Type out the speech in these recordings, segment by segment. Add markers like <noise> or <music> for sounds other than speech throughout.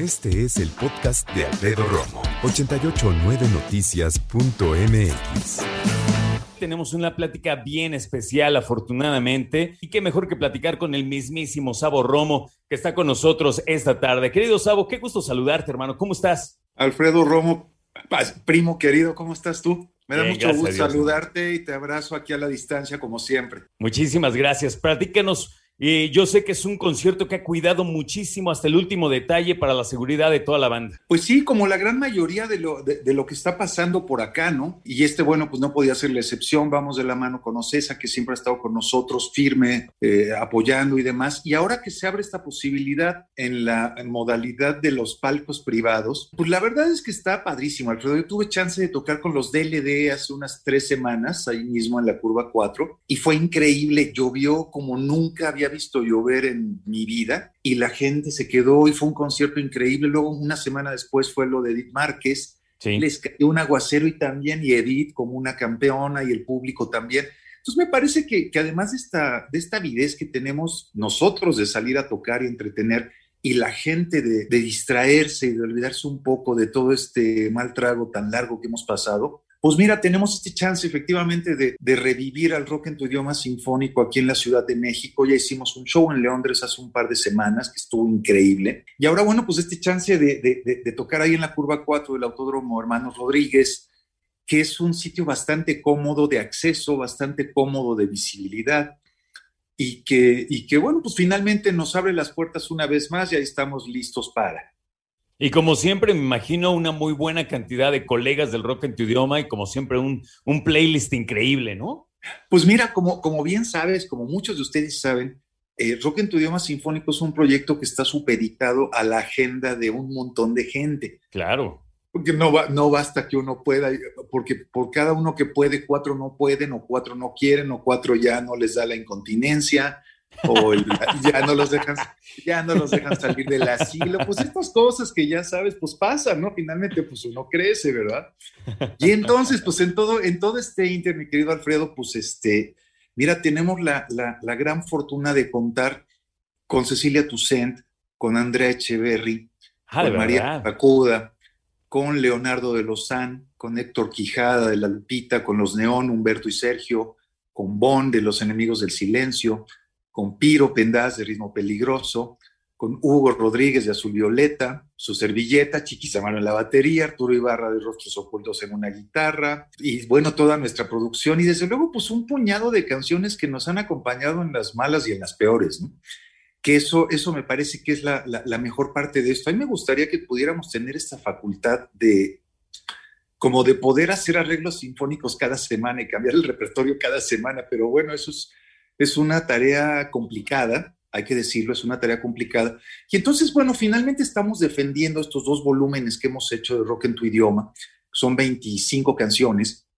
Este es el podcast de Alfredo Romo, 889noticias.mx. Tenemos una plática bien especial, afortunadamente, y qué mejor que platicar con el mismísimo Sabo Romo, que está con nosotros esta tarde. Querido Sabo, qué gusto saludarte, hermano. ¿Cómo estás? Alfredo Romo, primo querido, ¿cómo estás tú? Me da mucho gusto saludarte y te abrazo aquí a la distancia, como siempre. Muchísimas gracias. Platícanos y yo sé que es un concierto que ha cuidado muchísimo hasta el último detalle para la seguridad de toda la banda. Pues sí, como la gran mayoría de lo, de, lo que está pasando por acá, ¿no? Y este, bueno, pues no podía ser la excepción. Vamos de la mano con Ocesa, que siempre ha estado con nosotros, firme, eh, apoyando y demás. Y ahora que se abre esta posibilidad en la modalidad de los palcos privados, pues la verdad es que está padrísimo, Alfredo. Yo tuve chance de tocar con los DLD hace unas tres semanas, ahí mismo en la curva 4, y fue increíble. Llovió como nunca había visto llover en mi vida y la gente se quedó y fue un concierto increíble. Luego, una semana después fue lo de Edith Márquez. Les cayó un aguacero y también, y Edith como una campeona y el público también. Entonces me parece que, que además de esta, de esta avidez que tenemos nosotros de salir a tocar y entretener y la gente de, de distraerse y de olvidarse un poco de todo este mal trago tan largo que hemos pasado, pues mira, tenemos este chance efectivamente de, revivir al rock en tu idioma sinfónico aquí en la Ciudad de México. Ya hicimos un show en Londres hace un par de semanas que estuvo increíble. Y ahora, bueno, pues este chance de, tocar ahí en la curva 4 del Autódromo Hermanos Rodríguez, que es un sitio bastante cómodo de acceso, bastante cómodo de visibilidad. Y que, y que, bueno, pues finalmente nos abre las puertas una vez más y ahí estamos listos para. Y como siempre, me imagino una muy buena cantidad de colegas del rock en tu idioma y como siempre un, un playlist increíble, ¿no? Pues mira, como, como bien sabes, como muchos de ustedes saben, eh, Rock en tu idioma sinfónico es un proyecto que está supeditado a la agenda de un montón de gente. Claro. Porque no, va, no basta que uno pueda, porque por cada uno que puede, cuatro no pueden, o cuatro no quieren, o cuatro ya no les da la incontinencia, o ya no los dejan, ya no los dejan salir del asilo, pues estas cosas que ya sabes, pues pasan, ¿no? Finalmente, pues uno crece, ¿verdad? Y entonces, pues en todo, en todo este inter, mi querido Alfredo, pues este, mira, tenemos la, la, gran fortuna de contar con Cecilia Toussaint, con Andrea Echeverry, ah, con María Pacuda, con Leonardo de Lozán, con Héctor Quijada de La Lupita, con los Neón, Humberto y Sergio, con Bon de Los Enemigos del Silencio, con Piro Pendaz de Ritmo Peligroso, con Hugo Rodríguez de Azul Violeta, su servilleta, Chiquizamano en la batería, Arturo Ibarra de Rostros Ocultos en una guitarra, y bueno, toda nuestra producción, y desde luego, pues un puñado de canciones que nos han acompañado en las malas y en las peores. Que eso, eso me parece que es la, la mejor parte de esto. A mí me gustaría que pudiéramos tener esta facultad de, como de poder hacer arreglos sinfónicos cada semana y cambiar el repertorio cada semana, pero bueno, eso es es una tarea complicada, hay que decirlo, es una tarea complicada. Y entonces, bueno, finalmente estamos defendiendo estos dos volúmenes que hemos hecho de Rock en tu idioma, son 25 canciones,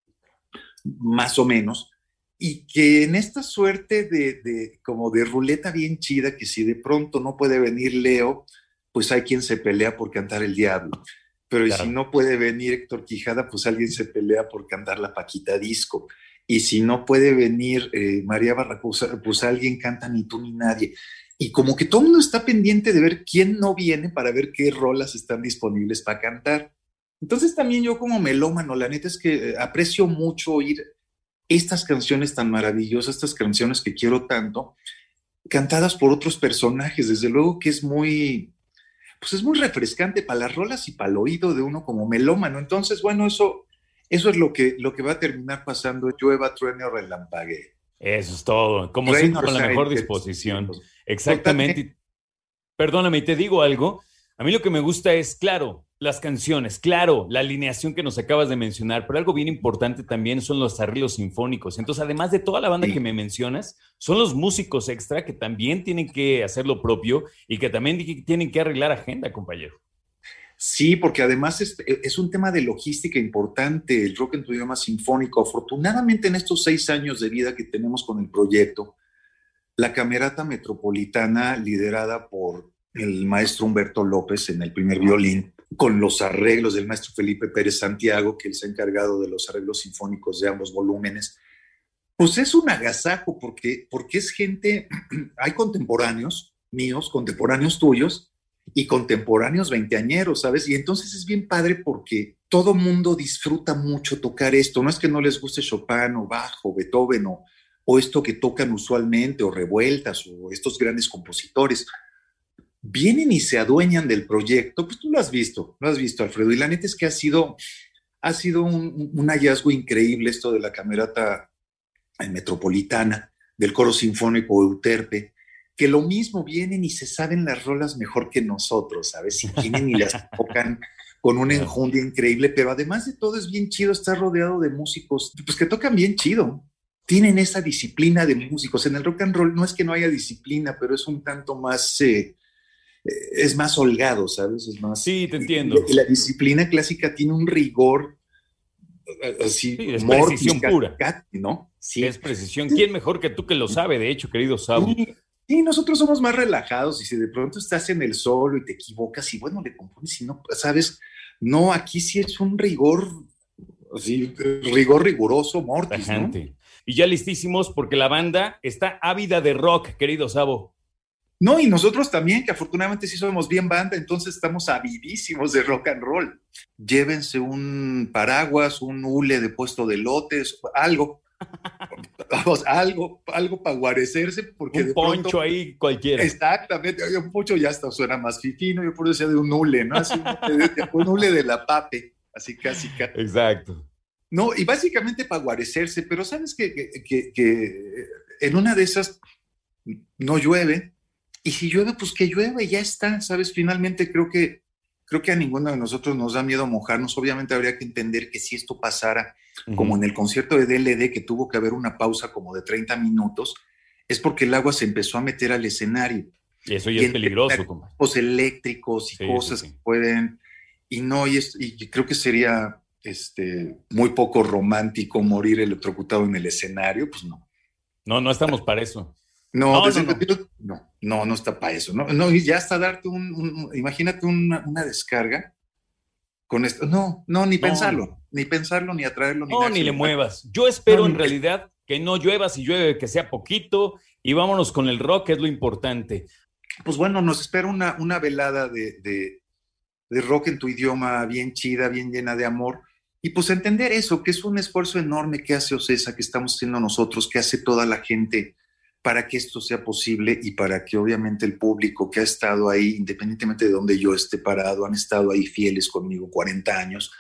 más o menos, y que en esta suerte de, como de ruleta bien chida, que si de pronto no puede venir Leo, pues hay quien se pelea por cantar el diablo. Pero si no puede venir Héctor Quijada, pues alguien se pelea por cantar la Paquita Disco y si no puede venir eh, María Barracusa, pues alguien canta ni tú ni nadie. Y como que todo el mundo está pendiente de ver quién no viene para ver qué rolas están disponibles para cantar. Entonces también yo como melómano, la neta es que eh, aprecio mucho oír estas canciones tan maravillosas, estas canciones que quiero tanto, cantadas por otros personajes. Desde luego que es muy, pues es muy refrescante para las rolas y para el oído de uno como melómano. Entonces, bueno, eso eso es lo que, lo que va a terminar pasando, llueva, truene o relampague. Eso es todo, como siempre con la mejor disposición. Exactamente. Perdóname, y te digo algo. A mí lo que me gusta es, claro, las canciones, claro, la alineación que nos acabas de mencionar, pero algo bien importante también son los arreglos sinfónicos. Entonces, además de toda la banda que me mencionas, son los músicos extra que también tienen que hacer lo propio y que también tienen que arreglar agenda, compañero. Sí, porque además es, un tema de logística importante, el rock en tu idioma sinfónico. Afortunadamente en estos seis años de vida que tenemos con el proyecto, la Camerata Metropolitana, liderada por el maestro Humberto López en el primer violín, con los arreglos del maestro Felipe Pérez Santiago, que él se ha encargado de los arreglos sinfónicos de ambos volúmenes, pues es un agasajo porque, porque es gente, <clears throat> hay contemporáneos míos, contemporáneos tuyos, y contemporáneos veinteañeros, ¿sabes? Y entonces es bien padre porque todo mundo disfruta mucho tocar esto. No es que no les guste Chopin o Bach o Beethoven o, o esto que tocan usualmente o revueltas o estos grandes compositores. Vienen y se adueñan del proyecto, pues tú lo has visto, lo has visto, Alfredo. Y la neta es que ha sido, ha sido un, un hallazgo increíble esto de la camerata metropolitana, del coro sinfónico Euterpe, que lo mismo vienen y se saben las rolas mejor que nosotros, ¿sabes? Si vienen y las <laughs> tocan con un enjundia increíble, pero además de todo es bien chido estar rodeado de músicos, pues que tocan bien chido. Tienen esa disciplina de músicos. En el rock and roll no es que no haya disciplina, pero es un tanto más, eh, eh, es más holgado, ¿sabes? Es más. Sí, te entiendo. Y la disciplina clásica tiene un rigor eh, así, sí, es precisión pura. ¿no? Sí. Es precisión. ¿Quién mejor que tú que lo sabe, de hecho, querido? Sí, nosotros somos más relajados y si de pronto estás en el solo y te equivocas y bueno, le compones y no, sabes, no, aquí sí es un rigor, así, rigor riguroso, mortis, ¿no? Y ya listísimos porque la banda está ávida de rock, querido Sabo. No, y nosotros también, que afortunadamente sí somos bien banda, entonces estamos avidísimos de rock and roll. Llévense un paraguas, un hule de puesto de lotes, algo vamos, algo, algo para guarecerse, porque un poncho ahí cualquiera. Exactamente, un poncho ya hasta suena más fifino, yo por decía de un hule, ¿no? Así, un hule de la pape, así casi. Exacto. No, y básicamente para guarecerse, pero sabes que, que, que, en una de esas no llueve, y si llueve, pues que llueve, ya está, ¿sabes? Finalmente creo que creo que a ninguno de nosotros nos da miedo mojarnos. Obviamente habría que entender que si esto pasara, como en el concierto de DLD, que tuvo que haber una pausa como de 30 minutos, es porque el agua se empezó a meter al escenario. Y eso ya es peligroso. Los eléctricos y cosas que pueden. Y no, y, y creo que sería este, muy poco romántico morir electrocutado en el escenario, pues no. No, no estamos para eso. No, no, no, no, está para eso. No, no, y ya hasta darte un, imagínate una, descarga con esto. No, no, ni pensarlo, ni pensarlo, ni atraerlo, ni No, ni le muevas. Yo espero en realidad que no llueva, si llueve que sea poquito, y vámonos con el rock, que es lo importante. Pues bueno, nos espera una, una velada de, de, de rock en tu idioma bien chida, bien llena de amor. Y pues entender eso, que es un esfuerzo enorme que hace Ocesa, que estamos haciendo nosotros, que hace toda la gente para que esto sea posible y para que obviamente el público que ha estado ahí, independientemente de donde yo esté parado, han estado ahí fieles conmigo 40 años,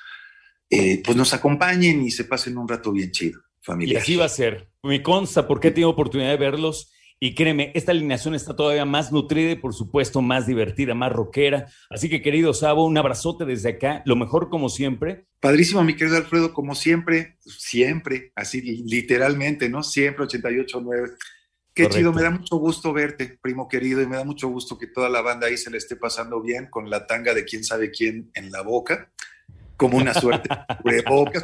eh, pues nos acompañen y se pasen un rato bien chido, familia. Y así va a ser. Me consta porque tengo oportunidad de verlos. Y créeme, esta alineación está todavía más nutrida y por supuesto más divertida, más rockera. Así que querido Sabo, un abrazote desde acá, lo mejor como siempre. Padrísimo, mi querido Alfredo, como siempre, siempre, así literalmente, ¿no? Siempre 88.9. Qué chido, me da mucho gusto verte, primo querido, y me da mucho gusto que toda la banda ahí se le esté pasando bien con la tanga de quién sabe quién en la boca, como una suerte de <laughs> boca.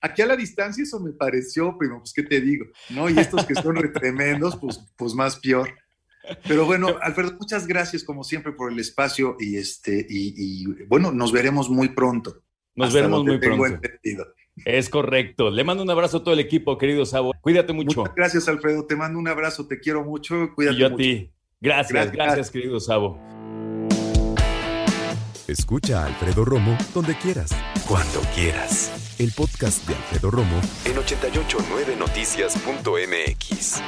Aquí a la distancia eso me pareció, primo, pues qué te digo, ¿no? Y estos que son re tremendos, pues, pues más peor. Pero bueno, Alfredo, muchas gracias como siempre por el espacio y este y, bueno, nos veremos muy pronto. Nos veremos muy pronto. Entendido. Es correcto. Le mando un abrazo a todo el equipo, querido Sabo. Cuídate mucho. Muchas gracias, Alfredo. Te mando un abrazo. Te quiero mucho. Cuídate y yo a ti. Gracias, gracias, querido Sabo. Escucha a Alfredo Romo donde quieras. Cuando quieras. El podcast de Alfredo Romo en 889noticias.mx.